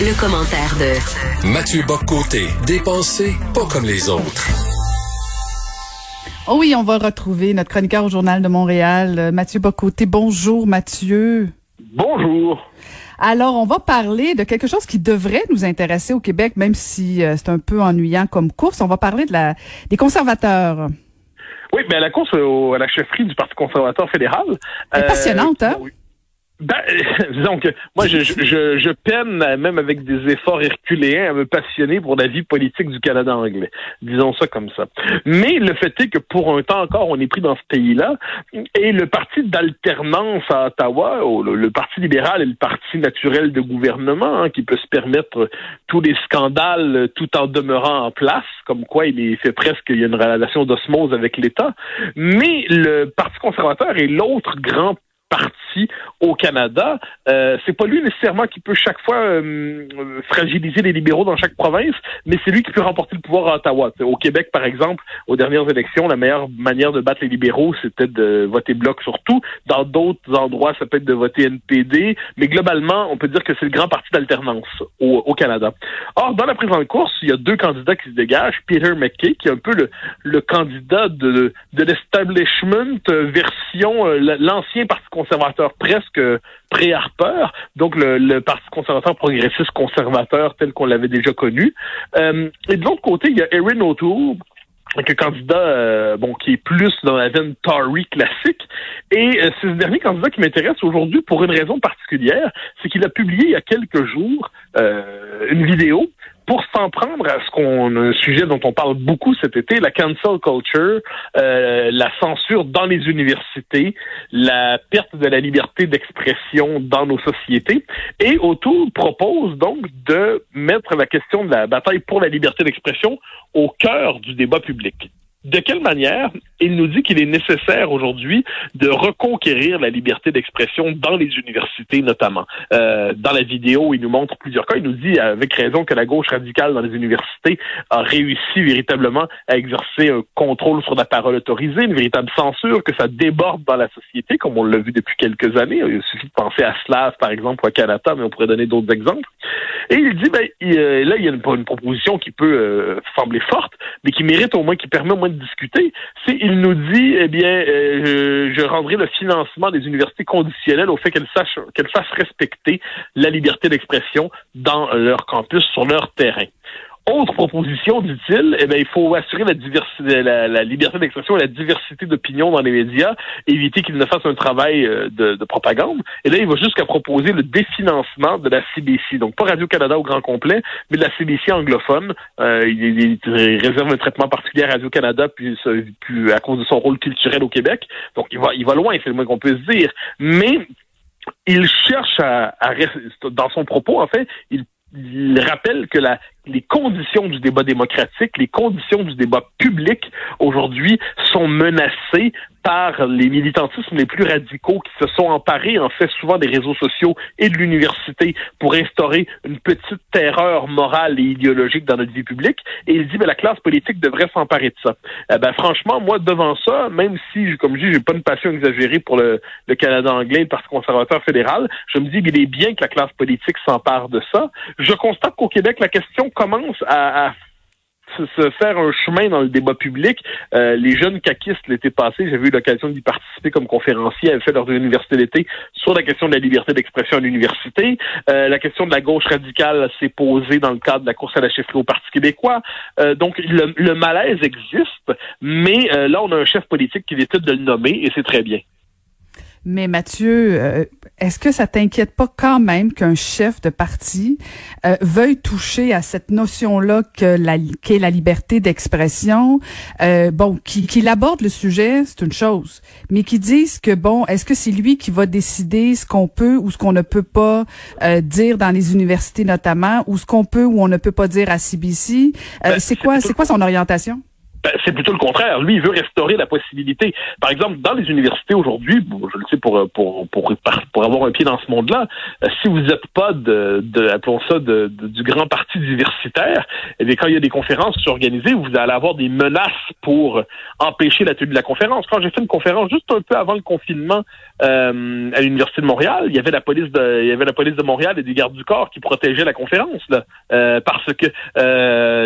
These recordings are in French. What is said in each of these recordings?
Le, commentaire de Mathieu Boccoté, dépensé pas comme les autres. Oh oui, on va retrouver notre chroniqueur au Journal de Montréal, euh, Mathieu Bocoté. Bonjour Mathieu. Bonjour. Alors, on va parler de quelque chose qui devrait nous intéresser au Québec, même si euh, c'est un peu ennuyant comme course. On va parler de la des conservateurs. Oui, mais la course à la chefferie du Parti conservateur fédéral. C'est passionnante, hein? Ben, disons que moi, je, je, je, peine, même avec des efforts herculéens, à me passionner pour la vie politique du Canada anglais. Disons ça comme ça. Mais le fait est que pour un temps encore, on est pris dans ce pays-là, et le parti d'alternance à Ottawa, le, Parti libéral est le parti naturel de gouvernement, hein, qui peut se permettre tous les scandales tout en demeurant en place, comme quoi il est fait presque, il y a une relation d'osmose avec l'État. Mais le Parti conservateur est l'autre grand parti au Canada. Euh, c'est pas lui nécessairement qui peut chaque fois euh, fragiliser les libéraux dans chaque province, mais c'est lui qui peut remporter le pouvoir à Ottawa. Au Québec, par exemple, aux dernières élections, la meilleure manière de battre les libéraux, c'était de voter bloc sur tout. Dans d'autres endroits, ça peut être de voter NPD, mais globalement, on peut dire que c'est le grand parti d'alternance au, Canada. Or, dans la présente course, il y a deux candidats qui se dégagent. Peter McKay, qui est un peu le, candidat de, l'establishment version euh, l'ancien parti conservateur presque pré-Harper, donc le, Parti conservateur progressiste conservateur tel qu'on l'avait déjà connu. Euh, et de l'autre côté, il y a Erin O'Toole, un candidat euh, bon qui est plus dans la veine Tory classique. Et euh, c'est ce dernier candidat qui m'intéresse aujourd'hui pour une raison particulière, c'est qu'il a publié il y a quelques jours une vidéo pour s'en prendre à ce qu'on un sujet dont on parle beaucoup cet été, la cancel culture, euh, la censure dans les universités, la perte de la liberté d'expression dans nos sociétés. Et autour propose donc de mettre la question de la bataille pour la liberté d'expression au cœur du débat public. De quelle manière il nous dit qu'il est nécessaire aujourd'hui de reconquérir la liberté d'expression dans les universités notamment? Euh, dans la vidéo, il nous montre plusieurs cas. Il nous dit avec raison que la gauche radicale dans les universités a réussi véritablement à exercer un contrôle sur la parole autorisée, une véritable censure, que ça déborde dans la société, comme on l'a vu depuis quelques années. Il suffit de penser à Slav, par exemple, ou à Canada, mais on pourrait donner d'autres exemples. Et il dit, ben, euh, là, il y a une, une proposition qui peut euh, sembler forte, mais qui mérite au moins, qui permet au moins de discuter. C'est, il nous dit, eh bien, euh, je, rendrai le financement des universités conditionnel au fait qu'elles sachent, qu'elles fassent respecter la liberté d'expression dans leur campus, sur leur terrain. Autre proposition, dit-il, eh bien, il faut assurer la, diversité, la, liberté d'expression et la diversité d'opinion dans les médias, éviter qu'ils ne fassent un travail euh, de, propagande. Et là, il va jusqu'à proposer le définancement de la CBC. Donc, pas Radio-Canada au grand complet, mais de la CBC anglophone. Euh, il, réserve un traitement particulier à Radio-Canada, puis, à cause de son rôle culturel au Québec. Donc, il va, il va loin, c'est le moins qu'on peut se dire. Mais il cherche à, dans son propos, en fait, il rappelle que la, les conditions du débat démocratique, les conditions du débat public aujourd'hui sont menacées par les militantismes les plus radicaux qui se sont emparés en fait souvent des réseaux sociaux et de l'université pour instaurer une petite terreur morale et idéologique dans notre vie publique. Et il dit que la classe politique devrait s'emparer de ça. Eh ben franchement, moi devant ça, même si comme je dis, j'ai pas une passion exagérée pour le, le Canada anglais, le Parti conservateur fédéral, je me dis qu'il est bien que la classe politique s'empare de ça. Je constate qu'au Québec, la question commence à, se faire un chemin dans le débat public. Euh, les jeunes caquistes l'été passé, j'avais eu l'occasion d'y participer comme conférencier, avaient fait leur université d'été sur la question de la liberté d'expression à l'université. Euh, la question de la gauche radicale s'est posée dans le cadre de la course à la chefferie au Parti québécois. Euh, donc le, le, malaise existe, mais là on a un chef politique qui décide de le nommer et c'est très bien. Mais Mathieu, euh, est-ce que ça t'inquiète pas quand même qu'un chef de parti euh, veuille toucher à cette notion-là que la qu'est la liberté d'expression? Euh, Bon, qu'il aborde le sujet, c'est une chose, mais qu'il dise que bon, est-ce que c'est lui qui va décider ce qu'on peut ou ce qu'on ne peut pas dire dans les universités notamment, ou ce qu'on peut ou on ne peut pas dire à CBC ben, C'est quoi, c'est quoi son orientation? Ben, c'est plutôt le contraire. Lui, il veut restaurer la possibilité. Par exemple, dans les universités aujourd'hui, je le sais pour pour pour pour avoir un pied dans ce monde-là, euh, si vous n'êtes pas de, de appelons ça de, du grand parti diversitaire, eh bien quand il y a des conférences organisées, vous allez avoir des menaces pour empêcher la tenue de la conférence. Quand j'ai fait une conférence juste un peu avant le confinement euh, à l'université de Montréal, il y avait la police de il y avait la police de Montréal et des gardes du corps qui protégeaient la conférence là, euh, parce que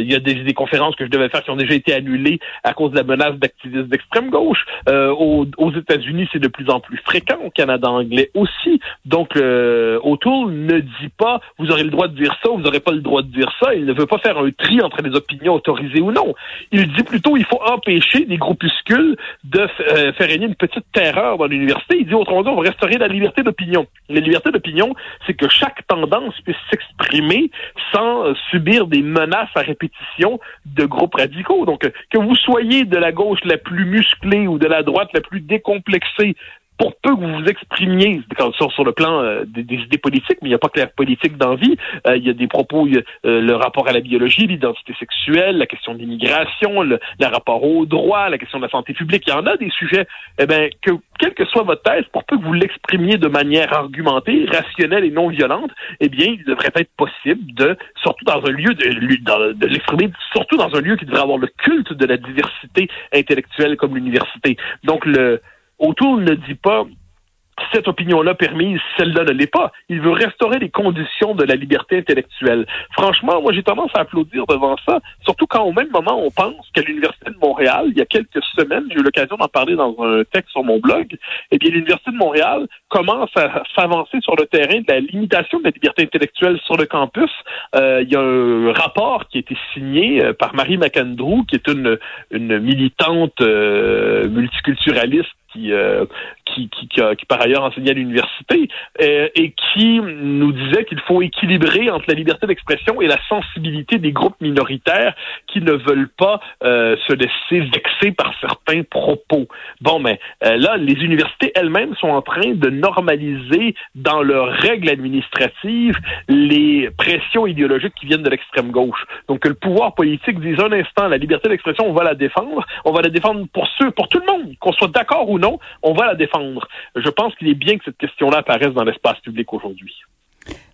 il y a des, des conférences que je devais faire qui ont déjà été annulées à cause de la menace d'activistes d'extrême gauche. Euh, aux, États-Unis, c'est de plus en plus fréquent, au Canada anglais aussi. Donc, euh, O'Toole ne dit pas vous aurez le droit de dire ça, vous n'aurez pas le droit de dire ça. Il ne veut pas faire un tri entre les opinions autorisées ou non. Il dit plutôt il faut empêcher des groupuscules de euh, faire régner une petite terreur dans l'université. Il dit autrement dit, on va restaurer la liberté d'opinion. La liberté d'opinion, c'est que chaque tendance puisse s'exprimer sans euh, subir des menaces à répétition de groupes radicaux. Donc, que vous soyez de la gauche la plus musclée ou de la droite la plus décomplexée, pour peu que vous vous exprimiez sur, sur le plan euh, des, idées politiques, mais il n'y a pas que la politique d'envie. Euh, il y a des propos, euh, le rapport à la biologie, l'identité sexuelle, la question de l'immigration, le, rapport au droit, la question de la santé publique. Il y en a des sujets, eh ben, que quelle que soit votre thèse, pour peu que vous l'exprimiez de manière argumentée, rationnelle et non violente, eh bien, il devrait être possible de, surtout dans un lieu de, de l'exprimer, surtout dans un lieu qui devrait avoir le culte de la diversité intellectuelle comme l'université. Donc le Autour ne dit pas cette opinion-là permise, celle-là ne l'est pas. Il veut restaurer les conditions de la liberté intellectuelle. Franchement, moi, j'ai tendance à applaudir devant ça, surtout quand au même moment, on pense qu'à l'Université de Montréal, il y a quelques semaines, j'ai eu l'occasion d'en parler dans un texte sur mon blog, eh bien, l'Université de Montréal commence à s'avancer sur le terrain de la limitation de la liberté intellectuelle sur le campus. Euh, il y a un rapport qui a été signé euh, par Marie McAndrew, qui est une, militante euh, multiculturaliste qui, euh, qui, qui, qui, qui, par ailleurs enseignait à l'université, euh, et qui nous disait qu'il faut équilibrer entre la liberté d'expression et la sensibilité des groupes minoritaires qui ne veulent pas euh, se laisser vexer par certains propos. Bon, mais euh, là, les universités elles-mêmes sont en train de normaliser dans leurs règles administratives les pressions idéologiques qui viennent de l'extrême gauche. Donc que le pouvoir politique dise un instant, la liberté d'expression, on va la défendre, on va la défendre pour ceux, pour tout le monde, qu'on soit d'accord ou non, on va la défendre. Je pense qu'il est bien que cette question-là apparaisse dans l'espace public aujourd'hui.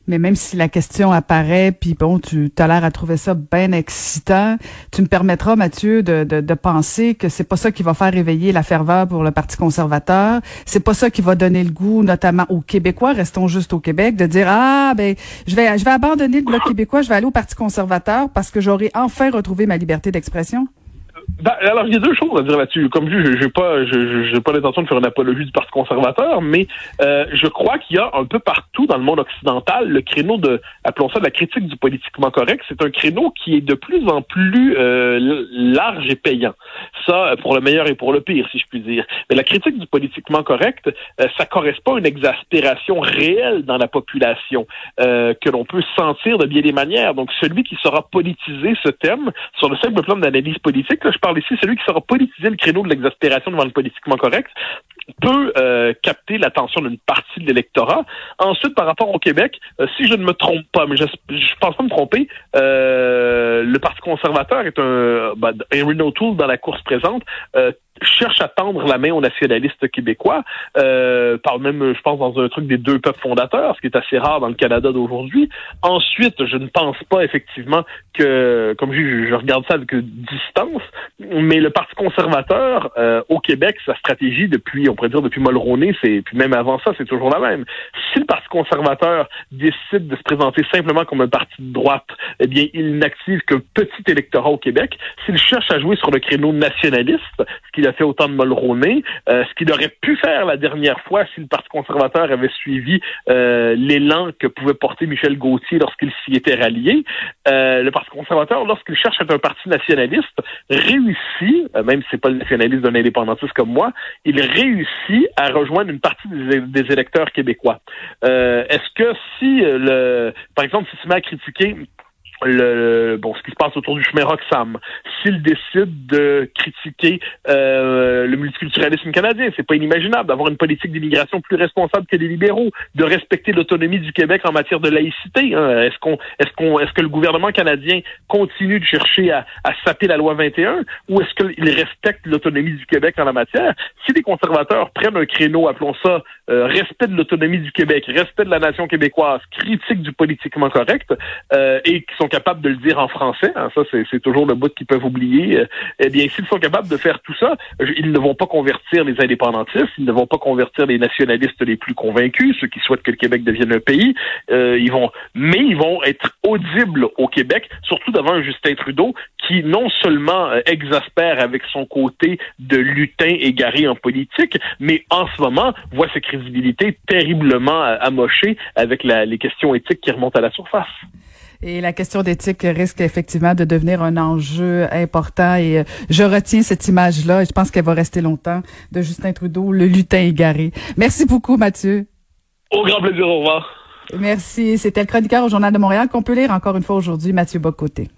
Mais même si la question apparaît, puis bon, tu as l'air à trouver ça bien excitant, tu me permettras, Mathieu, de, de, penser que c'est pas ça qui va faire réveiller la ferveur pour le Parti conservateur. C'est pas ça qui va donner le goût, notamment aux Québécois, restons juste au Québec, de dire ah ben je vais je vais abandonner le bloc québécois, je vais aller au Parti conservateur parce que j'aurai enfin retrouvé ma liberté d'expression. Ben, alors, il y a deux choses à dire là-dessus. Comme je n'ai pas, j'ai pas l'intention de faire une apologie du Parti conservateur, mais euh, je crois qu'il y a un peu partout dans le monde occidental le créneau de, appelons ça de la critique du politiquement correct. C'est un créneau qui est de plus en plus euh, large et payant. Ça, pour le meilleur et pour le pire, si je puis dire. Mais la critique du politiquement correct, euh, ça correspond à une exaspération réelle dans la population euh, que l'on peut sentir de bien des manières. Donc, celui qui saura politiser ce thème sur le simple plan d'analyse politique, je parle ici, celui qui saura politiser le créneau de l'exaspération devant le politiquement correct, peut euh, capter l'attention d'une partie de l'électorat. Ensuite, par rapport au Québec, euh, si je ne me trompe pas, mais je, je pense pas me tromper, euh, le Parti conservateur est un ben, Henry O'Toole dans la course présente cherche à tendre la main aux nationalistes québécois, euh, parle même, je pense, dans un truc des deux peuples fondateurs, ce qui est assez rare dans le Canada d'aujourd'hui. Ensuite, je ne pense pas effectivement que, comme je, je regarde ça avec distance, mais le Parti conservateur euh, au Québec, sa stratégie depuis, on pourrait dire depuis Mulroney, c'est puis même avant ça, c'est toujours la même. Si le Parti conservateur décide de se présenter simplement comme un parti de droite, eh bien, il n'active qu'un petit électorat au Québec. S'il cherche à jouer sur le créneau nationaliste, a fait autant de Mulroney, euh, ce qu'il aurait pu faire la dernière fois si le Parti conservateur avait suivi euh, l'élan que pouvait porter Michel Gauthier lorsqu'il s'y était rallié. Euh, le Parti conservateur, lorsqu'il cherche à être un parti nationaliste, réussit, même si c'est pas le nationaliste d'un indépendantiste comme moi, il réussit à rejoindre une partie des, électeurs québécois. Est-ce que si le, par exemple, si tu m'as critiqué le bon ce qui se passe autour du chemin Roxham, s'il décide de critiquer euh, le multiculturalisme canadien, c'est pas inimaginable d'avoir une politique d'immigration plus responsable que les libéraux, de respecter l'autonomie du Québec en matière de laïcité. Hein. Est-ce qu'on est-ce qu'on est-ce que le gouvernement canadien continue de chercher à, à saper la loi 21 ou est-ce qu'il respecte l'autonomie du Québec en la matière? Si les conservateurs prennent un créneau, appelons ça euh, respect de l'autonomie du Québec, respect de la nation québécoise, critique du politiquement correct, euh, et qui sont capables de le dire en français, hein, ça c'est toujours le bout qu'ils peuvent oublier, euh, eh bien s'ils sont capables de faire tout ça, ils ne vont pas convertir les indépendantistes, ils ne vont pas convertir les nationalistes les plus convaincus, ceux qui souhaitent que le Québec devienne un pays, euh, ils vont, mais ils vont être audibles au Québec, surtout devant Justin Trudeau qui non seulement euh, exaspère avec son côté de lutin égaré en politique, mais en ce moment voit sa crédibilité terriblement amochée avec la, les questions éthiques qui remontent à la surface. Et la question d'éthique risque effectivement de devenir un enjeu important. Et euh, je retiens cette image-là et je pense qu'elle va rester longtemps de Justin Trudeau, le lutin égaré. Merci beaucoup, Mathieu. Au grand plaisir, au revoir. Merci. C'était le chroniqueur au Journal de Montréal qu'on peut lire encore une fois aujourd'hui, Mathieu Bocoté.